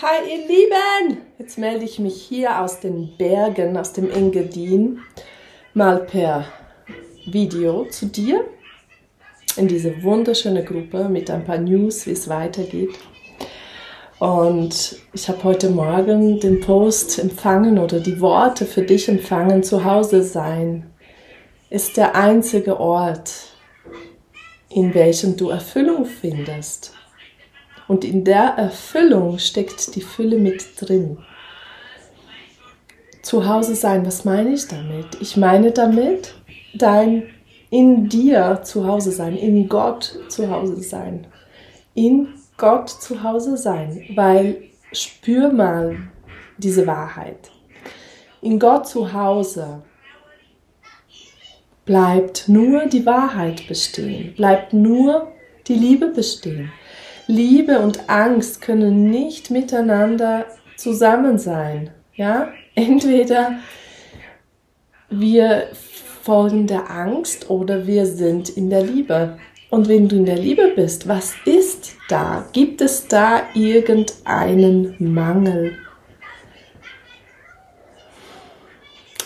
Hi ihr Lieben! Jetzt melde ich mich hier aus den Bergen, aus dem Engadin, mal per Video zu dir in diese wunderschöne Gruppe mit ein paar News, wie es weitergeht. Und ich habe heute Morgen den Post empfangen oder die Worte für dich empfangen, zu Hause sein ist der einzige Ort, in welchem du Erfüllung findest. Und in der Erfüllung steckt die Fülle mit drin. Zu Hause sein, was meine ich damit? Ich meine damit dein in dir zu Hause sein, in Gott zu Hause sein. In Gott zu Hause sein, weil spür mal diese Wahrheit. In Gott zu Hause bleibt nur die Wahrheit bestehen, bleibt nur die Liebe bestehen. Liebe und Angst können nicht miteinander zusammen sein. Ja, entweder wir folgen der Angst oder wir sind in der Liebe. Und wenn du in der Liebe bist, was ist da? Gibt es da irgendeinen Mangel?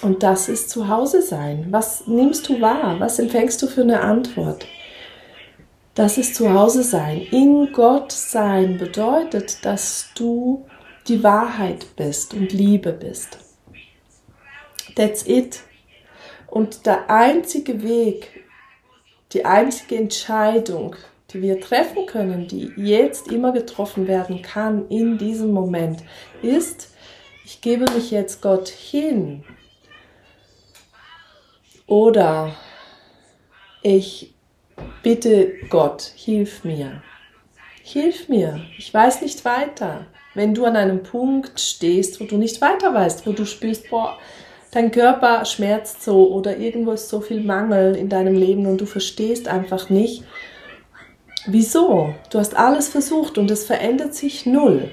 Und das ist zu Hause sein. Was nimmst du wahr? Was empfängst du für eine Antwort? Das ist zu Hause sein. In Gott sein bedeutet, dass du die Wahrheit bist und Liebe bist. That's it. Und der einzige Weg, die einzige Entscheidung, die wir treffen können, die jetzt immer getroffen werden kann in diesem Moment, ist, ich gebe mich jetzt Gott hin. Oder ich bitte Gott, hilf mir. Hilf mir. Ich weiß nicht weiter. Wenn du an einem Punkt stehst, wo du nicht weiter weißt, wo du spürst, boah, dein Körper schmerzt so oder irgendwo ist so viel Mangel in deinem Leben und du verstehst einfach nicht, wieso? Du hast alles versucht und es verändert sich null.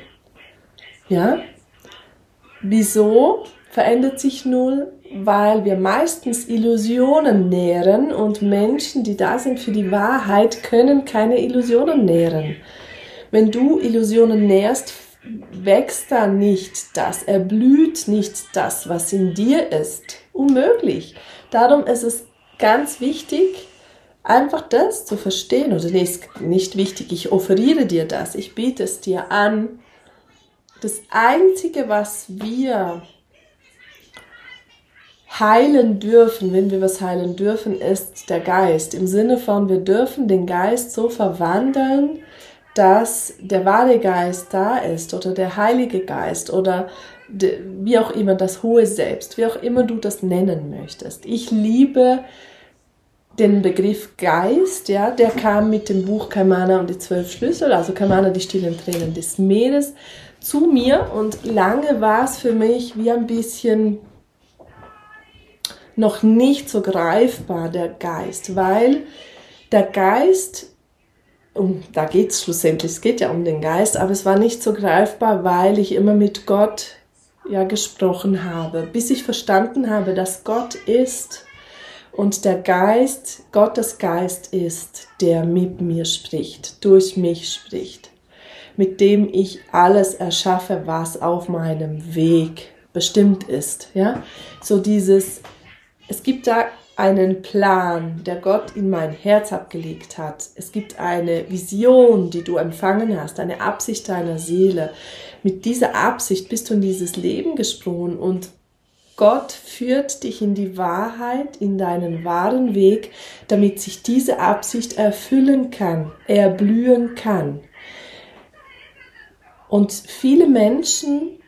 Ja? Wieso verändert sich null? weil wir meistens Illusionen nähren und Menschen, die da sind für die Wahrheit, können keine Illusionen nähren. Wenn du Illusionen nährst, wächst da nicht das, erblüht nicht das, was in dir ist. Unmöglich. Darum ist es ganz wichtig, einfach das zu verstehen. Oder nee, ist nicht wichtig, ich offeriere dir das, ich biete es dir an. Das Einzige, was wir heilen dürfen, wenn wir was heilen dürfen, ist der Geist. Im Sinne von, wir dürfen den Geist so verwandeln, dass der wahre Geist da ist oder der heilige Geist oder wie auch immer das hohe Selbst, wie auch immer du das nennen möchtest. Ich liebe den Begriff Geist, ja, der kam mit dem Buch Kamana und die zwölf Schlüssel, also Kamana, die stillen Tränen des Meeres, zu mir und lange war es für mich wie ein bisschen noch nicht so greifbar, der Geist, weil der Geist, um, da geht es schlussendlich, es geht ja um den Geist, aber es war nicht so greifbar, weil ich immer mit Gott ja gesprochen habe, bis ich verstanden habe, dass Gott ist und der Geist, Gottes Geist ist, der mit mir spricht, durch mich spricht, mit dem ich alles erschaffe, was auf meinem Weg bestimmt ist, ja? So dieses es gibt da einen Plan, der Gott in mein Herz abgelegt hat. Es gibt eine Vision, die du empfangen hast, eine Absicht deiner Seele. Mit dieser Absicht bist du in dieses Leben gesprungen und Gott führt dich in die Wahrheit, in deinen wahren Weg, damit sich diese Absicht erfüllen kann, erblühen kann. Und viele Menschen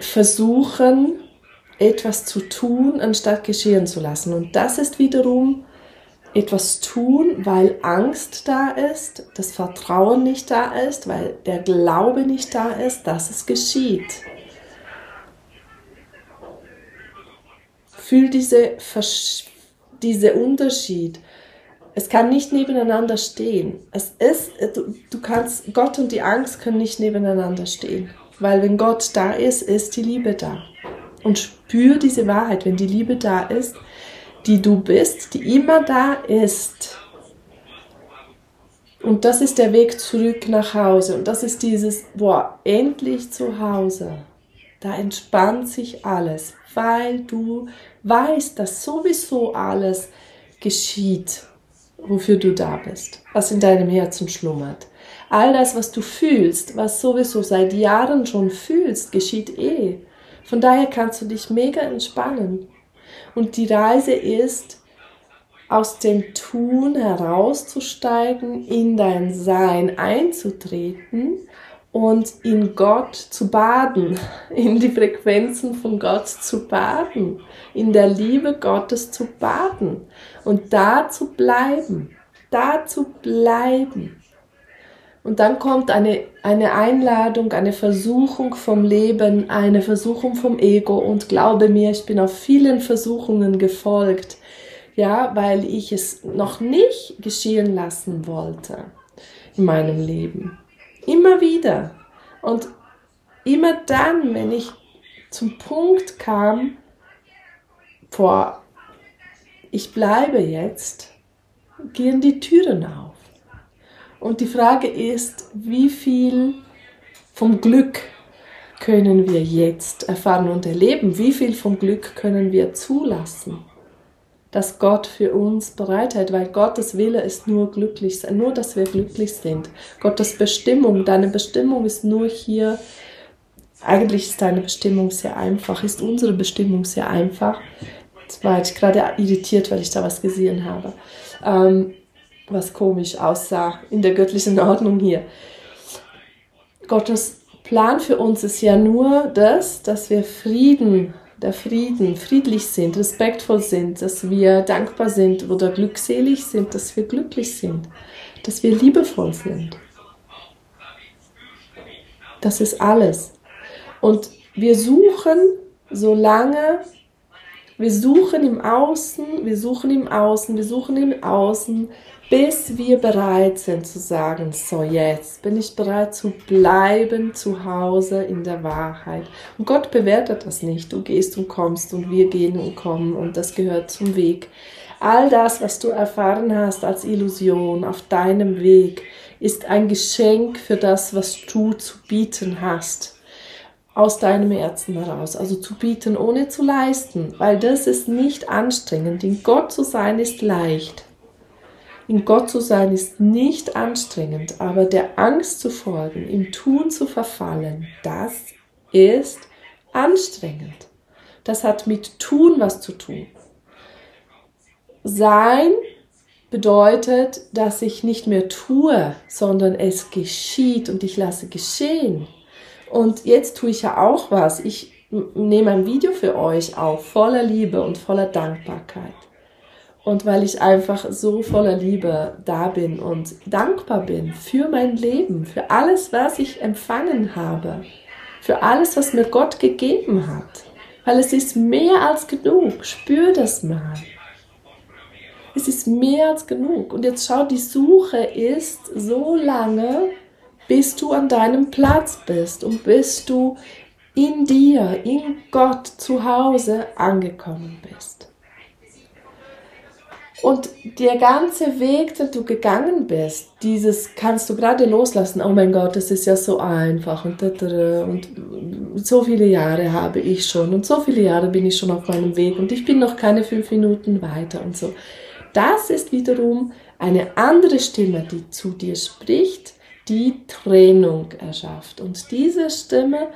versuchen, etwas zu tun, anstatt geschehen zu lassen. Und das ist wiederum etwas tun, weil Angst da ist, das Vertrauen nicht da ist, weil der Glaube nicht da ist, dass es geschieht. Fühl diese, Versch diese Unterschied. Es kann nicht nebeneinander stehen. Es ist, du, du kannst, Gott und die Angst können nicht nebeneinander stehen. Weil wenn Gott da ist, ist die Liebe da. Und spür diese Wahrheit, wenn die Liebe da ist, die du bist, die immer da ist. Und das ist der Weg zurück nach Hause. Und das ist dieses, boah, endlich zu Hause. Da entspannt sich alles, weil du weißt, dass sowieso alles geschieht, wofür du da bist, was in deinem Herzen schlummert. All das, was du fühlst, was sowieso seit Jahren schon fühlst, geschieht eh. Von daher kannst du dich mega entspannen. Und die Reise ist, aus dem Tun herauszusteigen, in dein Sein einzutreten und in Gott zu baden, in die Frequenzen von Gott zu baden, in der Liebe Gottes zu baden und da zu bleiben, da zu bleiben. Und dann kommt eine, eine Einladung, eine Versuchung vom Leben, eine Versuchung vom Ego. Und glaube mir, ich bin auf vielen Versuchungen gefolgt, ja, weil ich es noch nicht geschehen lassen wollte in meinem Leben. Immer wieder. Und immer dann, wenn ich zum Punkt kam, vor, ich bleibe jetzt, gehen die Türen auf. Und die Frage ist, wie viel vom Glück können wir jetzt erfahren und erleben? Wie viel vom Glück können wir zulassen, dass Gott für uns bereithält? Weil Gottes Wille ist nur glücklich sein, nur dass wir glücklich sind. Gottes Bestimmung, deine Bestimmung ist nur hier. Eigentlich ist deine Bestimmung sehr einfach, ist unsere Bestimmung sehr einfach. Jetzt war ich gerade irritiert, weil ich da was gesehen habe. Ähm, was komisch aussah in der göttlichen Ordnung hier. Gottes Plan für uns ist ja nur das, dass wir Frieden, der Frieden, friedlich sind, respektvoll sind, dass wir dankbar sind oder glückselig sind, dass wir glücklich sind, dass wir liebevoll sind. Das ist alles. Und wir suchen so lange, wir suchen im Außen, wir suchen im Außen, wir suchen im Außen, bis wir bereit sind zu sagen, so jetzt bin ich bereit zu bleiben zu Hause in der Wahrheit. Und Gott bewertet das nicht. Du gehst und kommst und wir gehen und kommen und das gehört zum Weg. All das, was du erfahren hast als Illusion auf deinem Weg, ist ein Geschenk für das, was du zu bieten hast aus deinem Herzen heraus, also zu bieten, ohne zu leisten, weil das ist nicht anstrengend. In Gott zu sein ist leicht. In Gott zu sein ist nicht anstrengend, aber der Angst zu folgen, im Tun zu verfallen, das ist anstrengend. Das hat mit Tun was zu tun. Sein bedeutet, dass ich nicht mehr tue, sondern es geschieht und ich lasse geschehen. Und jetzt tue ich ja auch was. Ich nehme ein Video für euch auf, voller Liebe und voller Dankbarkeit. Und weil ich einfach so voller Liebe da bin und dankbar bin für mein Leben, für alles, was ich empfangen habe, für alles, was mir Gott gegeben hat. Weil es ist mehr als genug. Spür das mal. Es ist mehr als genug. Und jetzt schau, die Suche ist so lange, bis du an deinem Platz bist und bis du in dir, in Gott zu Hause angekommen bist. Und der ganze Weg, den du gegangen bist, dieses kannst du gerade loslassen. Oh mein Gott, das ist ja so einfach und, und so viele Jahre habe ich schon und so viele Jahre bin ich schon auf meinem Weg und ich bin noch keine fünf Minuten weiter und so. Das ist wiederum eine andere Stimme, die zu dir spricht, die Trennung erschafft. Und diese Stimme,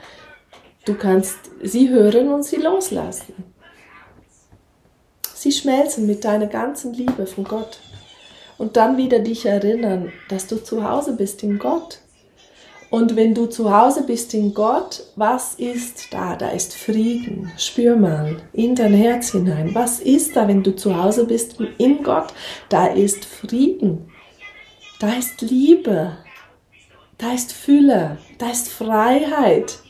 du kannst sie hören und sie loslassen. Sie schmelzen mit deiner ganzen Liebe von Gott. Und dann wieder dich erinnern, dass du zu Hause bist in Gott. Und wenn du zu Hause bist in Gott, was ist da? Da ist Frieden. Spür mal in dein Herz hinein. Was ist da, wenn du zu Hause bist in Gott? Da ist Frieden. Da ist Liebe. Da ist Fülle. Da ist Freiheit.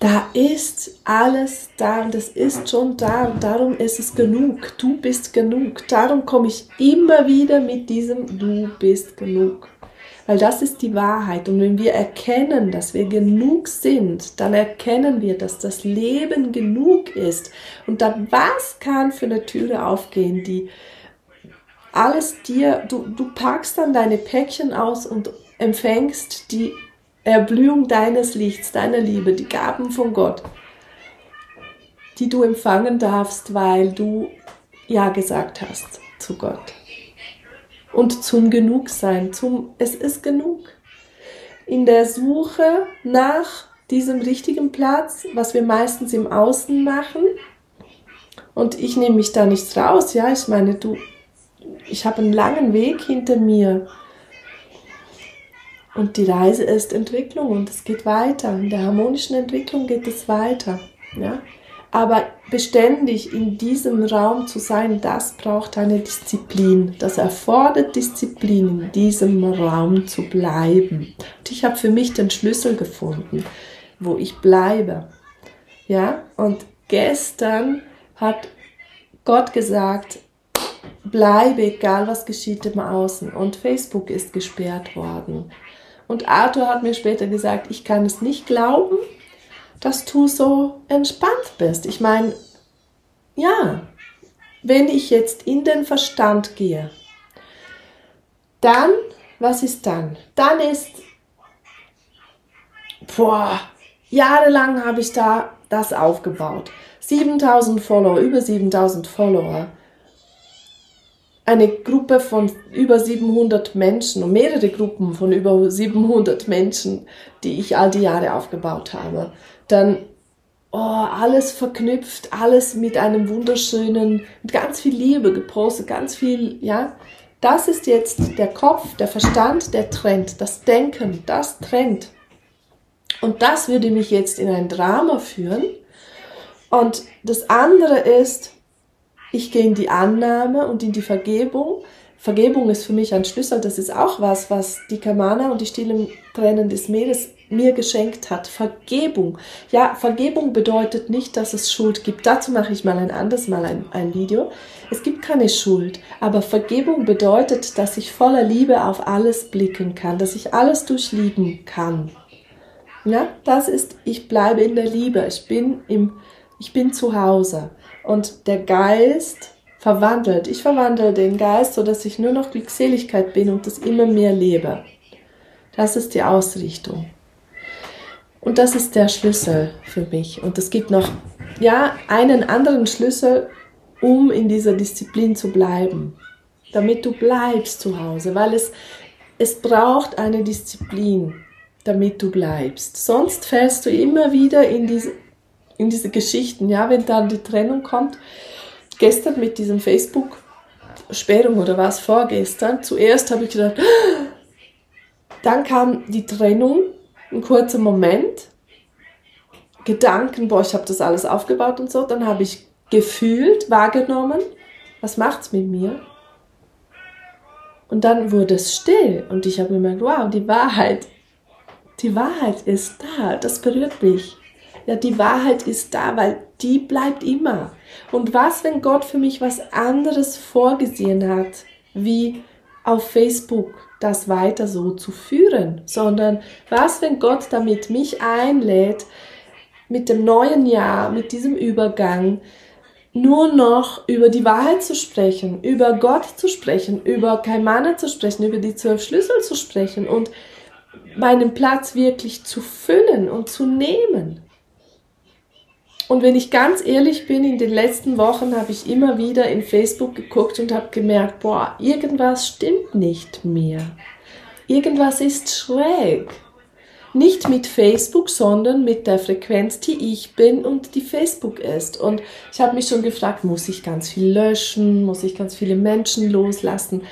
Da ist alles da und es ist schon da und darum ist es genug. Du bist genug. Darum komme ich immer wieder mit diesem Du bist genug. Weil das ist die Wahrheit. Und wenn wir erkennen, dass wir genug sind, dann erkennen wir, dass das Leben genug ist. Und dann was kann für eine Türe aufgehen, die alles dir, du, du packst dann deine Päckchen aus und empfängst die Erblühung deines Lichts, deiner Liebe, die Gaben von Gott, die du empfangen darfst, weil du Ja gesagt hast zu Gott. Und zum Genugsein, zum Es ist genug. In der Suche nach diesem richtigen Platz, was wir meistens im Außen machen, und ich nehme mich da nichts raus, ja, ich meine, du, ich habe einen langen Weg hinter mir und die Reise ist Entwicklung und es geht weiter. In der harmonischen Entwicklung geht es weiter. Ja? Aber beständig in diesem Raum zu sein, das braucht eine Disziplin. Das erfordert Disziplin, in diesem Raum zu bleiben. Und ich habe für mich den Schlüssel gefunden, wo ich bleibe. Ja, und gestern hat Gott gesagt, bleibe, egal was geschieht im Außen. Und Facebook ist gesperrt worden. Und Arthur hat mir später gesagt, ich kann es nicht glauben, dass du so entspannt bist. Ich meine, ja, wenn ich jetzt in den Verstand gehe, dann, was ist dann? Dann ist, boah, jahrelang habe ich da das aufgebaut. 7000 Follower, über 7000 Follower eine Gruppe von über 700 Menschen und mehrere Gruppen von über 700 Menschen, die ich all die Jahre aufgebaut habe, dann oh, alles verknüpft, alles mit einem wunderschönen, mit ganz viel Liebe gepostet, ganz viel, ja. Das ist jetzt der Kopf, der Verstand, der trennt, das Denken, das trennt. Und das würde mich jetzt in ein Drama führen. Und das andere ist, ich gehe in die Annahme und in die Vergebung. Vergebung ist für mich ein Schlüssel. Das ist auch was, was die Kamana und die stillen Tränen des Meeres mir geschenkt hat. Vergebung. Ja, Vergebung bedeutet nicht, dass es Schuld gibt. Dazu mache ich mal ein anderes Mal ein, ein Video. Es gibt keine Schuld. Aber Vergebung bedeutet, dass ich voller Liebe auf alles blicken kann, dass ich alles durchlieben kann. Ja, das ist, ich bleibe in der Liebe. Ich bin im, ich bin zu Hause und der Geist verwandelt. Ich verwandle den Geist, so dass ich nur noch Glückseligkeit bin und das immer mehr lebe. Das ist die Ausrichtung. Und das ist der Schlüssel für mich. Und es gibt noch, ja, einen anderen Schlüssel, um in dieser Disziplin zu bleiben. Damit du bleibst zu Hause, weil es, es braucht eine Disziplin, damit du bleibst. Sonst fällst du immer wieder in diese, in diese Geschichten, ja, wenn dann die Trennung kommt. Gestern mit diesem Facebook-Sperrung oder was vorgestern, zuerst habe ich gedacht, dann kam die Trennung, ein kurzer Moment, Gedanken, boah, ich habe das alles aufgebaut und so, dann habe ich gefühlt, wahrgenommen, was macht's mit mir? Und dann wurde es still und ich habe gemerkt, wow, die Wahrheit, die Wahrheit ist da, das berührt mich. Ja, die Wahrheit ist da, weil die bleibt immer. Und was, wenn Gott für mich was anderes vorgesehen hat, wie auf Facebook das weiter so zu führen, sondern was, wenn Gott damit mich einlädt, mit dem neuen Jahr, mit diesem Übergang, nur noch über die Wahrheit zu sprechen, über Gott zu sprechen, über Kaimane zu sprechen, über die zwölf Schlüssel zu sprechen und meinen Platz wirklich zu füllen und zu nehmen. Und wenn ich ganz ehrlich bin, in den letzten Wochen habe ich immer wieder in Facebook geguckt und habe gemerkt, boah, irgendwas stimmt nicht mehr. Irgendwas ist schräg. Nicht mit Facebook, sondern mit der Frequenz, die ich bin und die Facebook ist. Und ich habe mich schon gefragt, muss ich ganz viel löschen? Muss ich ganz viele Menschen loslassen?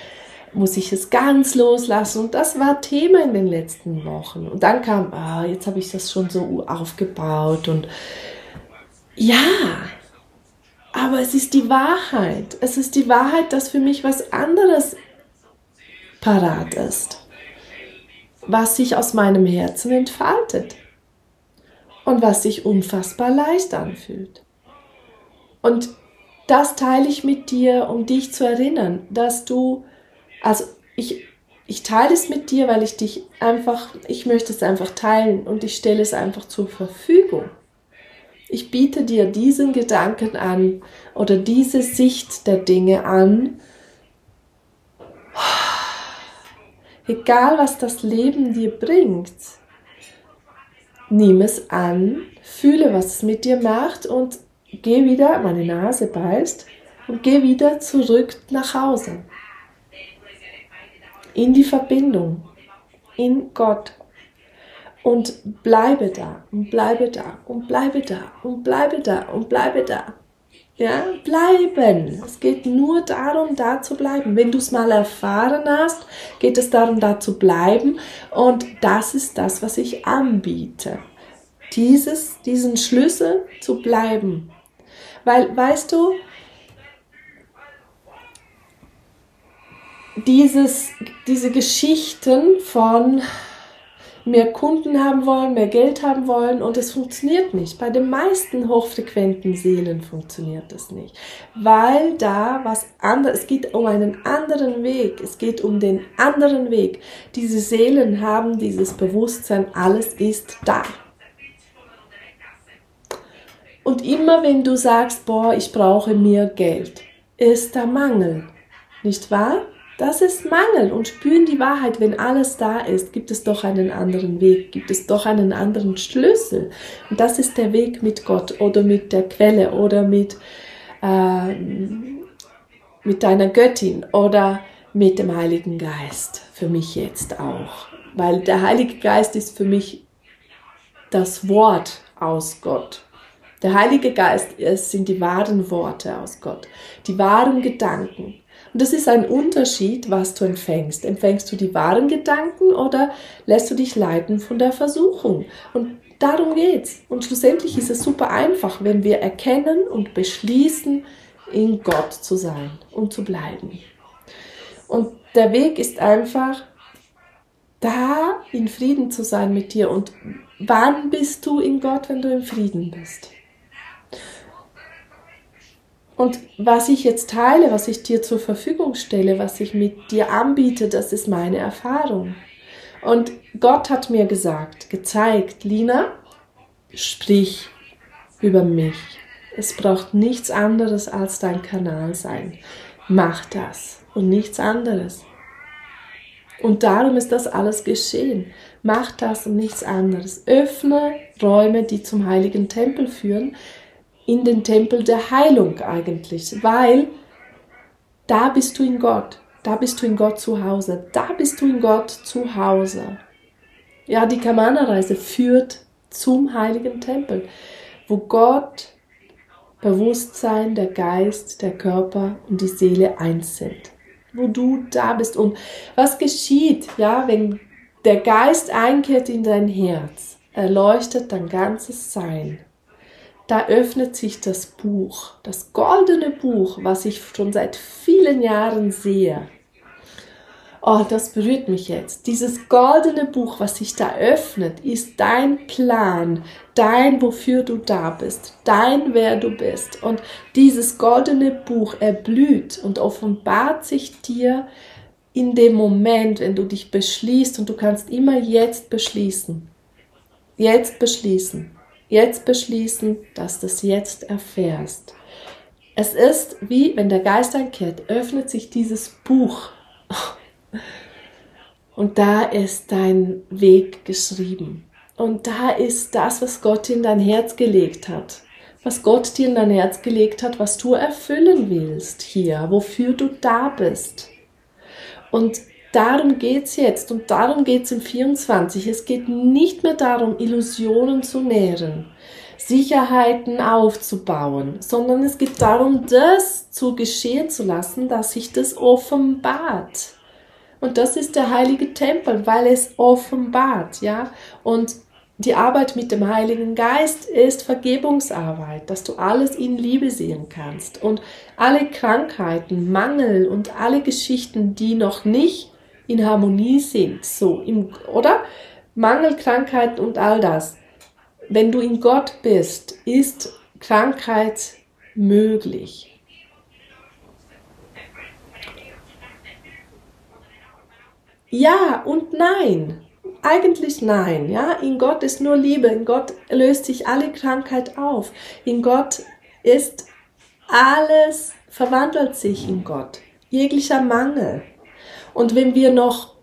Muss ich es ganz loslassen? Und das war Thema in den letzten Wochen. Und dann kam, ah, jetzt habe ich das schon so aufgebaut und ja, aber es ist die Wahrheit. Es ist die Wahrheit, dass für mich was anderes parat ist, was sich aus meinem Herzen entfaltet. und was sich unfassbar leicht anfühlt. Und das teile ich mit dir, um dich zu erinnern, dass du, also ich, ich teile es mit dir, weil ich dich einfach, ich möchte es einfach teilen und ich stelle es einfach zur Verfügung. Ich biete dir diesen Gedanken an oder diese Sicht der Dinge an. Egal was das Leben dir bringt, nimm es an, fühle, was es mit dir macht und geh wieder, meine Nase beißt, und geh wieder zurück nach Hause. In die Verbindung, in Gott. Und bleibe da und bleibe da und bleibe da und bleibe da und bleibe da. Ja, bleiben. Es geht nur darum, da zu bleiben. Wenn du es mal erfahren hast, geht es darum, da zu bleiben. Und das ist das, was ich anbiete. Dieses, diesen Schlüssel zu bleiben. Weil, weißt du, dieses, diese Geschichten von mehr Kunden haben wollen, mehr Geld haben wollen und es funktioniert nicht. Bei den meisten hochfrequenten Seelen funktioniert das nicht, weil da was anderes, es geht um einen anderen Weg, es geht um den anderen Weg. Diese Seelen haben dieses Bewusstsein, alles ist da. Und immer wenn du sagst, boah, ich brauche mehr Geld, ist da Mangel. Nicht wahr? Das ist Mangel und spüren die Wahrheit, wenn alles da ist, gibt es doch einen anderen Weg, gibt es doch einen anderen Schlüssel. Und das ist der Weg mit Gott oder mit der Quelle oder mit, äh, mit deiner Göttin oder mit dem Heiligen Geist. Für mich jetzt auch. Weil der Heilige Geist ist für mich das Wort aus Gott. Der Heilige Geist es sind die wahren Worte aus Gott, die wahren Gedanken. Und das ist ein Unterschied, was du empfängst. Empfängst du die wahren Gedanken oder lässt du dich leiten von der Versuchung? Und darum geht's. Und schlussendlich ist es super einfach, wenn wir erkennen und beschließen, in Gott zu sein und zu bleiben. Und der Weg ist einfach, da in Frieden zu sein mit dir. Und wann bist du in Gott, wenn du im Frieden bist? Und was ich jetzt teile, was ich dir zur Verfügung stelle, was ich mit dir anbiete, das ist meine Erfahrung. Und Gott hat mir gesagt, gezeigt, Lina, sprich über mich. Es braucht nichts anderes als dein Kanal sein. Mach das und nichts anderes. Und darum ist das alles geschehen. Mach das und nichts anderes. Öffne Räume, die zum heiligen Tempel führen, in den Tempel der Heilung eigentlich, weil da bist du in Gott, da bist du in Gott zu Hause, da bist du in Gott zu Hause. Ja, die Kamana-Reise führt zum heiligen Tempel, wo Gott, Bewusstsein, der Geist, der Körper und die Seele eins sind. Wo du da bist. Und was geschieht, ja, wenn der Geist einkehrt in dein Herz, erleuchtet dein ganzes Sein da öffnet sich das Buch, das goldene Buch, was ich schon seit vielen Jahren sehe. Oh, das berührt mich jetzt. Dieses goldene Buch, was sich da öffnet, ist dein Plan, dein, wofür du da bist, dein, wer du bist. Und dieses goldene Buch erblüht und offenbart sich dir in dem Moment, wenn du dich beschließt und du kannst immer jetzt beschließen. Jetzt beschließen jetzt beschließen, dass du es jetzt erfährst. Es ist wie, wenn der Geist einkehrt, öffnet sich dieses Buch. Und da ist dein Weg geschrieben. Und da ist das, was Gott in dein Herz gelegt hat. Was Gott dir in dein Herz gelegt hat, was du erfüllen willst hier, wofür du da bist. Und darum geht es jetzt und darum geht es im 24. Es geht nicht mehr darum, Illusionen zu nähren, Sicherheiten aufzubauen, sondern es geht darum, das zu geschehen zu lassen, dass sich das offenbart. Und das ist der heilige Tempel, weil es offenbart, ja. Und die Arbeit mit dem Heiligen Geist ist Vergebungsarbeit, dass du alles in Liebe sehen kannst und alle Krankheiten, Mangel und alle Geschichten, die noch nicht in Harmonie sind, so im, oder? Mangelkrankheiten und all das. wenn du in Gott bist, ist Krankheit möglich. Ja und nein. Eigentlich nein, ja. In Gott ist nur Liebe. In Gott löst sich alle Krankheit auf. In Gott ist alles verwandelt sich in Gott. Jeglicher Mangel. Und wenn wir noch,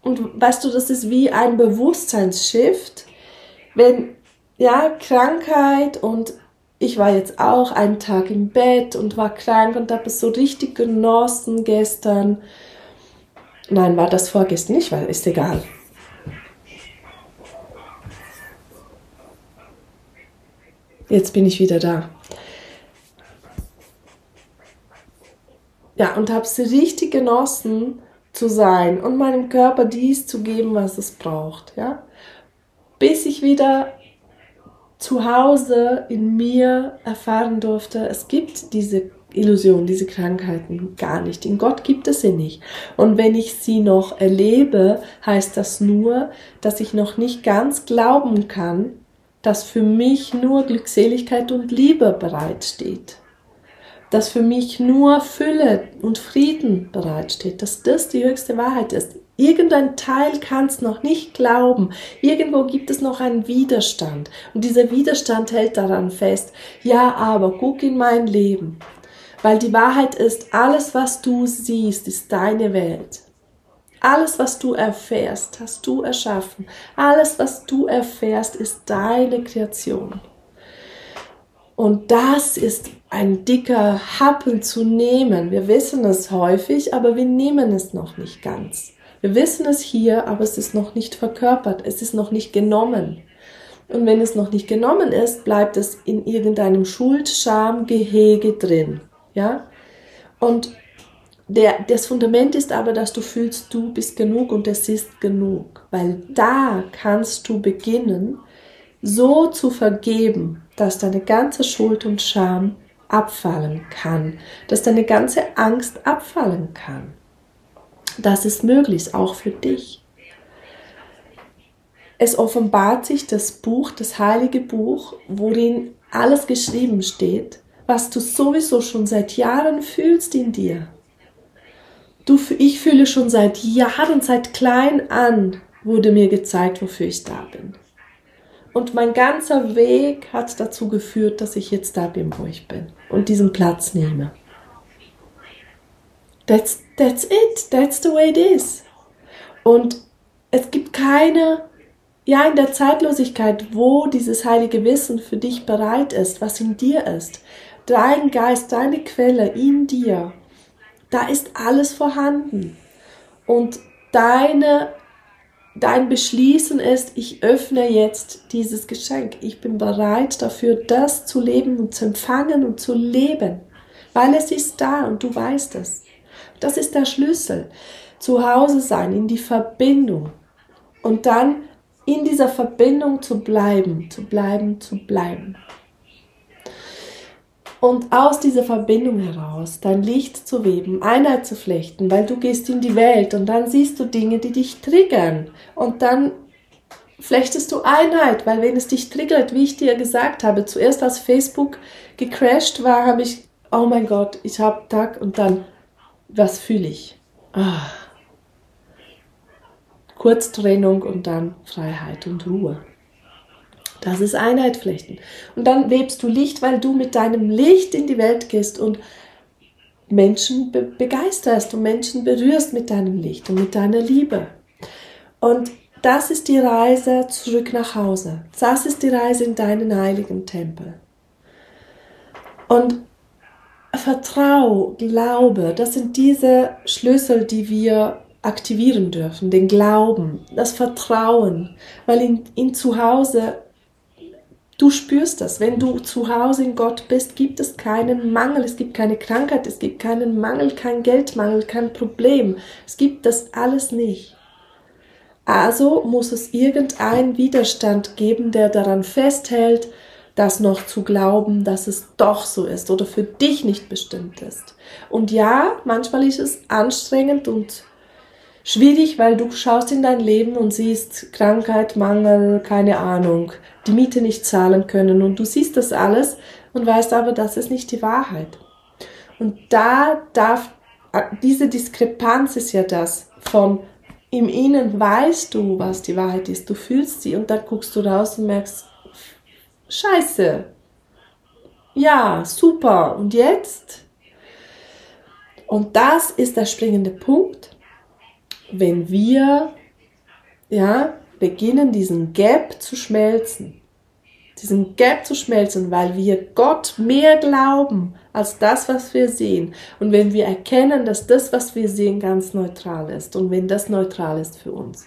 und weißt du, das ist wie ein Bewusstseinsshift, wenn, ja, Krankheit und ich war jetzt auch einen Tag im Bett und war krank und habe es so richtig genossen gestern. Nein, war das vorgestern nicht, weil ist egal. Jetzt bin ich wieder da. Ja, und habe es richtig genossen zu sein und meinem Körper dies zu geben, was es braucht, ja. Bis ich wieder zu Hause in mir erfahren durfte, es gibt diese Illusion, diese Krankheiten gar nicht. In Gott gibt es sie nicht. Und wenn ich sie noch erlebe, heißt das nur, dass ich noch nicht ganz glauben kann, dass für mich nur Glückseligkeit und Liebe bereitsteht. Dass für mich nur Fülle und Frieden bereitsteht. Dass das die höchste Wahrheit ist. Irgendein Teil kann es noch nicht glauben. Irgendwo gibt es noch einen Widerstand. Und dieser Widerstand hält daran fest. Ja, aber guck in mein Leben. Weil die Wahrheit ist, alles, was du siehst, ist deine Welt. Alles, was du erfährst, hast du erschaffen. Alles, was du erfährst, ist deine Kreation. Und das ist ein dicker Happen zu nehmen. Wir wissen es häufig, aber wir nehmen es noch nicht ganz. Wir wissen es hier, aber es ist noch nicht verkörpert. Es ist noch nicht genommen. Und wenn es noch nicht genommen ist, bleibt es in irgendeinem Schuld-Scham-Gehege drin. Ja? Und der, das Fundament ist aber, dass du fühlst, du bist genug und es ist genug. Weil da kannst du beginnen, so zu vergeben, dass deine ganze Schuld und Scham abfallen kann, dass deine ganze Angst abfallen kann. Das ist möglich, auch für dich. Es offenbart sich das Buch, das heilige Buch, worin alles geschrieben steht, was du sowieso schon seit Jahren fühlst in dir. Du, ich fühle schon seit Jahren, seit klein an, wurde mir gezeigt, wofür ich da bin. Und mein ganzer Weg hat dazu geführt, dass ich jetzt da bin, wo ich bin und diesen Platz nehme. That's, that's it. That's the way it is. Und es gibt keine, ja, in der Zeitlosigkeit, wo dieses heilige Wissen für dich bereit ist, was in dir ist. Dein Geist, deine Quelle in dir da ist alles vorhanden. Und deine, dein Beschließen ist, ich öffne jetzt dieses Geschenk. Ich bin bereit dafür, das zu leben und zu empfangen und zu leben. Weil es ist da und du weißt es. Das ist der Schlüssel. Zu Hause sein, in die Verbindung. Und dann in dieser Verbindung zu bleiben, zu bleiben, zu bleiben und aus dieser Verbindung heraus dein Licht zu weben, Einheit zu flechten, weil du gehst in die Welt und dann siehst du Dinge, die dich triggern und dann flechtest du Einheit, weil wenn es dich triggert, wie ich dir gesagt habe, zuerst als Facebook gecrashed war, habe ich, oh mein Gott, ich habe Tag und dann, was fühle ich? Ah. Kurztrennung und dann Freiheit und Ruhe. Das ist Einheit flechten. Und dann webst du Licht, weil du mit deinem Licht in die Welt gehst und Menschen be begeisterst und Menschen berührst mit deinem Licht und mit deiner Liebe. Und das ist die Reise zurück nach Hause. Das ist die Reise in deinen heiligen Tempel. Und Vertrau, Glaube, das sind diese Schlüssel, die wir aktivieren dürfen. Den Glauben, das Vertrauen, weil in, in zu Hause Du spürst das. Wenn du zu Hause in Gott bist, gibt es keinen Mangel, es gibt keine Krankheit, es gibt keinen Mangel, kein Geldmangel, kein Problem. Es gibt das alles nicht. Also muss es irgendeinen Widerstand geben, der daran festhält, das noch zu glauben, dass es doch so ist oder für dich nicht bestimmt ist. Und ja, manchmal ist es anstrengend und Schwierig, weil du schaust in dein Leben und siehst Krankheit, Mangel, keine Ahnung, die Miete nicht zahlen können und du siehst das alles und weißt aber, das ist nicht die Wahrheit. Und da darf, diese Diskrepanz ist ja das von im Innen weißt du, was die Wahrheit ist, du fühlst sie und dann guckst du raus und merkst, scheiße, ja, super, und jetzt? Und das ist der springende Punkt wenn wir ja, beginnen, diesen Gap zu schmelzen. Diesen Gap zu schmelzen, weil wir Gott mehr glauben als das, was wir sehen. Und wenn wir erkennen, dass das, was wir sehen, ganz neutral ist und wenn das neutral ist für uns.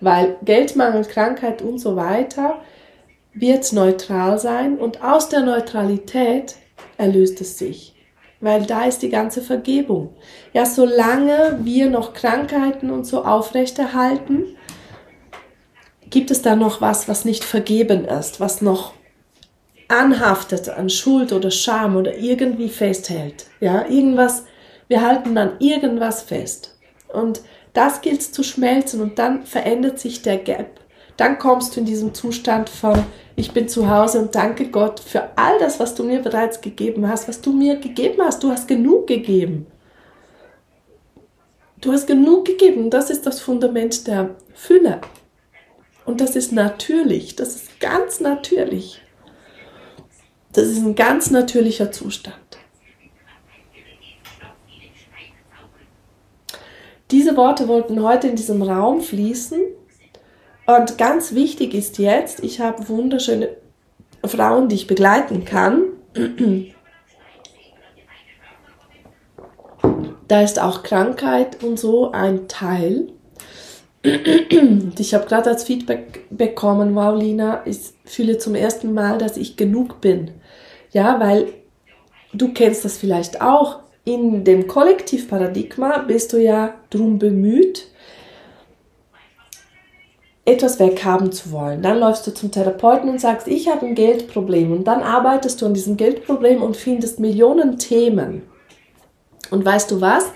Weil Geldmangel, Krankheit und so weiter wird neutral sein und aus der Neutralität erlöst es sich weil da ist die ganze Vergebung. Ja, solange wir noch Krankheiten und so aufrechterhalten, gibt es da noch was, was nicht vergeben ist, was noch anhaftet an Schuld oder Scham oder irgendwie festhält. Ja, irgendwas, wir halten dann irgendwas fest. Und das gilt zu schmelzen und dann verändert sich der Gap. Dann kommst du in diesen Zustand von ich bin zu Hause und danke Gott für all das, was du mir bereits gegeben hast, was du mir gegeben hast. Du hast genug gegeben. Du hast genug gegeben. Das ist das Fundament der Fülle. Und das ist natürlich. Das ist ganz natürlich. Das ist ein ganz natürlicher Zustand. Diese Worte wollten heute in diesem Raum fließen und ganz wichtig ist jetzt, ich habe wunderschöne Frauen, die ich begleiten kann. Da ist auch Krankheit und so ein Teil. Ich habe gerade als Feedback bekommen, wow, Lina, ich fühle zum ersten Mal, dass ich genug bin. Ja, weil du kennst das vielleicht auch. In dem Kollektivparadigma bist du ja drum bemüht, etwas weghaben zu wollen. Dann läufst du zum Therapeuten und sagst, ich habe ein Geldproblem. Und dann arbeitest du an diesem Geldproblem und findest Millionen Themen. Und weißt du was?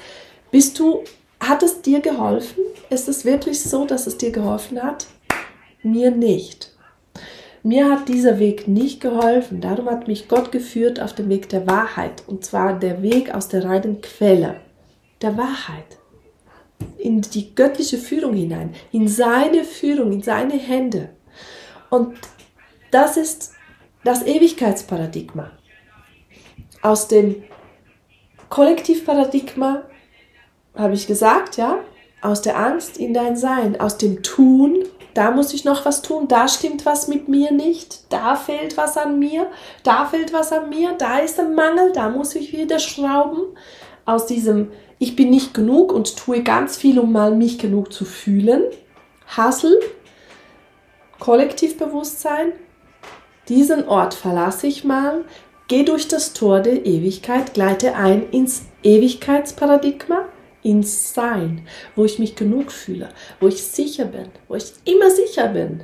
Bist du, hat es dir geholfen? Ist es wirklich so, dass es dir geholfen hat? Mir nicht. Mir hat dieser Weg nicht geholfen. Darum hat mich Gott geführt auf den Weg der Wahrheit. Und zwar der Weg aus der reinen Quelle der Wahrheit in die göttliche Führung hinein, in seine Führung, in seine Hände. Und das ist das Ewigkeitsparadigma. Aus dem Kollektivparadigma habe ich gesagt, ja, aus der Angst in dein Sein, aus dem Tun, da muss ich noch was tun, da stimmt was mit mir nicht, da fehlt was an mir, da fehlt was an mir, da ist ein Mangel, da muss ich wieder schrauben. Aus diesem ich bin nicht genug und tue ganz viel, um mal mich genug zu fühlen. Hustle, Kollektivbewusstsein, diesen Ort verlasse ich mal, gehe durch das Tor der Ewigkeit, gleite ein ins Ewigkeitsparadigma, ins Sein, wo ich mich genug fühle, wo ich sicher bin, wo ich immer sicher bin,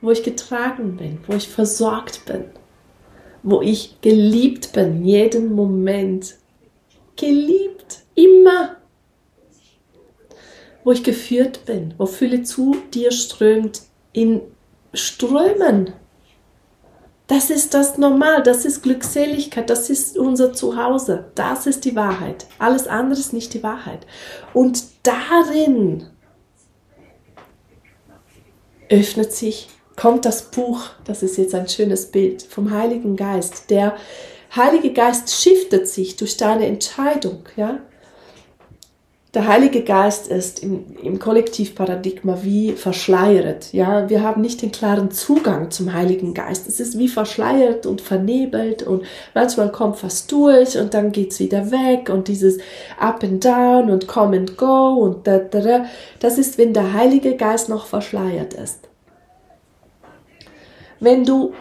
wo ich getragen bin, wo ich versorgt bin, wo ich geliebt bin, jeden Moment. Geliebt Immer. Wo ich geführt bin, wo Fülle zu dir strömt in Strömen. Das ist das Normal, das ist Glückseligkeit, das ist unser Zuhause, das ist die Wahrheit. Alles andere ist nicht die Wahrheit. Und darin öffnet sich, kommt das Buch, das ist jetzt ein schönes Bild vom Heiligen Geist. Der Heilige Geist shiftet sich durch deine Entscheidung, ja. Der Heilige Geist ist im, im Kollektivparadigma wie verschleiert. Ja, wir haben nicht den klaren Zugang zum Heiligen Geist. Es ist wie verschleiert und vernebelt und manchmal kommt was durch und dann geht's wieder weg und dieses Up and Down und Come and Go und da, da, da. Das ist, wenn der Heilige Geist noch verschleiert ist. Wenn du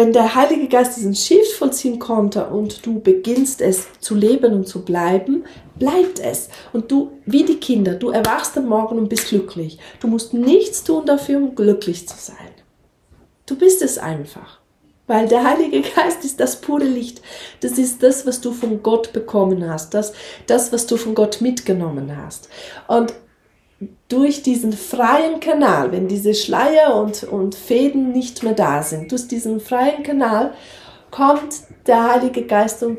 wenn der Heilige Geist diesen Shift vollziehen konnte und du beginnst es zu leben und zu bleiben, bleibt es. Und du, wie die Kinder, du erwachst am Morgen und bist glücklich. Du musst nichts tun dafür, um glücklich zu sein. Du bist es einfach. Weil der Heilige Geist ist das pure Licht. Das ist das, was du von Gott bekommen hast. Das, das was du von Gott mitgenommen hast. Und durch diesen freien Kanal, wenn diese Schleier und, und Fäden nicht mehr da sind, durch diesen freien Kanal kommt der Heilige Geist und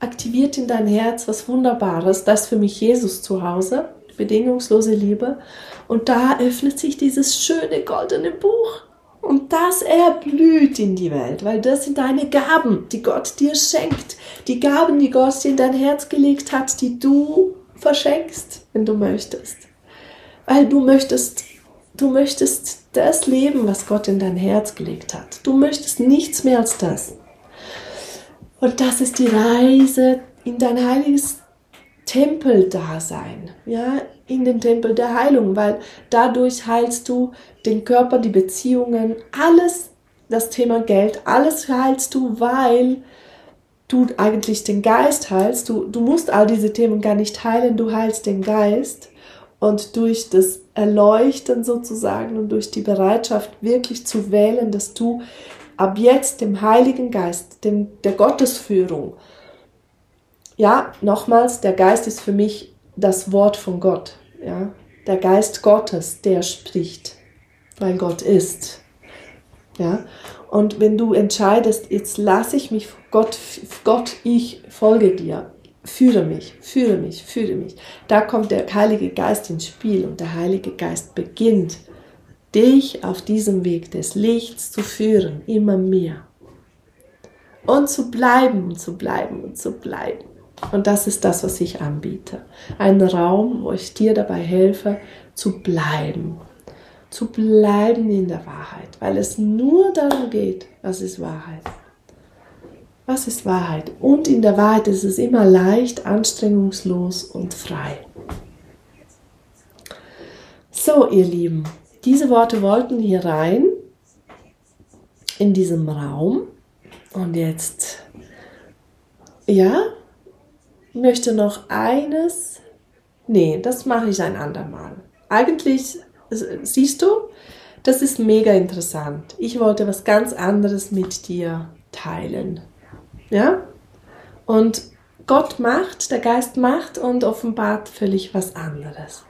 aktiviert in dein Herz was Wunderbares. Das ist für mich Jesus zu Hause, bedingungslose Liebe. Und da öffnet sich dieses schöne goldene Buch. Und das erblüht in die Welt, weil das sind deine Gaben, die Gott dir schenkt. Die Gaben, die Gott dir in dein Herz gelegt hat, die du verschenkst, wenn du möchtest. Weil du möchtest, du möchtest das leben, was Gott in dein Herz gelegt hat. Du möchtest nichts mehr als das. Und das ist die Reise in dein heiliges Tempeldasein, ja, in den Tempel der Heilung, weil dadurch heilst du den Körper, die Beziehungen, alles, das Thema Geld, alles heilst du, weil du eigentlich den Geist heilst. Du, du musst all diese Themen gar nicht heilen, du heilst den Geist. Und durch das Erleuchten sozusagen und durch die Bereitschaft wirklich zu wählen, dass du ab jetzt dem Heiligen Geist, dem, der Gottesführung, ja, nochmals, der Geist ist für mich das Wort von Gott, ja, der Geist Gottes, der spricht, weil Gott ist, ja, und wenn du entscheidest, jetzt lasse ich mich Gott, Gott, ich folge dir, führe mich, führe mich, führe mich. Da kommt der Heilige Geist ins Spiel und der Heilige Geist beginnt, dich auf diesem Weg des Lichts zu führen, immer mehr. Und zu bleiben und zu bleiben und zu bleiben. Und das ist das, was ich anbiete. Ein Raum, wo ich dir dabei helfe, zu bleiben. Zu bleiben in der Wahrheit, weil es nur darum geht, was ist Wahrheit. Was ist Wahrheit? Und in der Wahrheit ist es immer leicht, anstrengungslos und frei. So, ihr Lieben, diese Worte wollten hier rein in diesem Raum. Und jetzt, ja, möchte noch eines. Nee, das mache ich ein andermal. Eigentlich, siehst du, das ist mega interessant. Ich wollte was ganz anderes mit dir teilen. Ja? Und Gott macht, der Geist macht und offenbart völlig was anderes.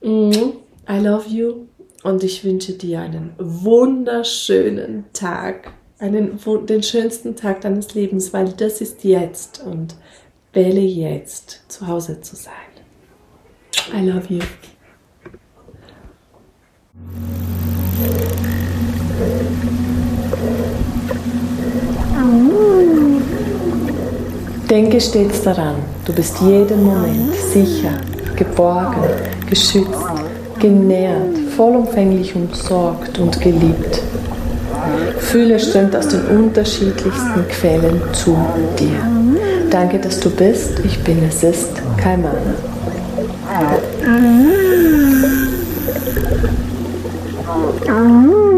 Mm, I love you und ich wünsche dir einen wunderschönen Tag, einen, den schönsten Tag deines Lebens, weil das ist jetzt und wähle jetzt zu Hause zu sein. I love you. Denke stets daran, du bist jeden Moment sicher, geborgen, geschützt, genährt, vollumfänglich umsorgt und geliebt. Fühle strömt aus den unterschiedlichsten Quellen zu dir. Danke, dass du bist. Ich bin es ist Kaimana. Ah. Mm. Ah.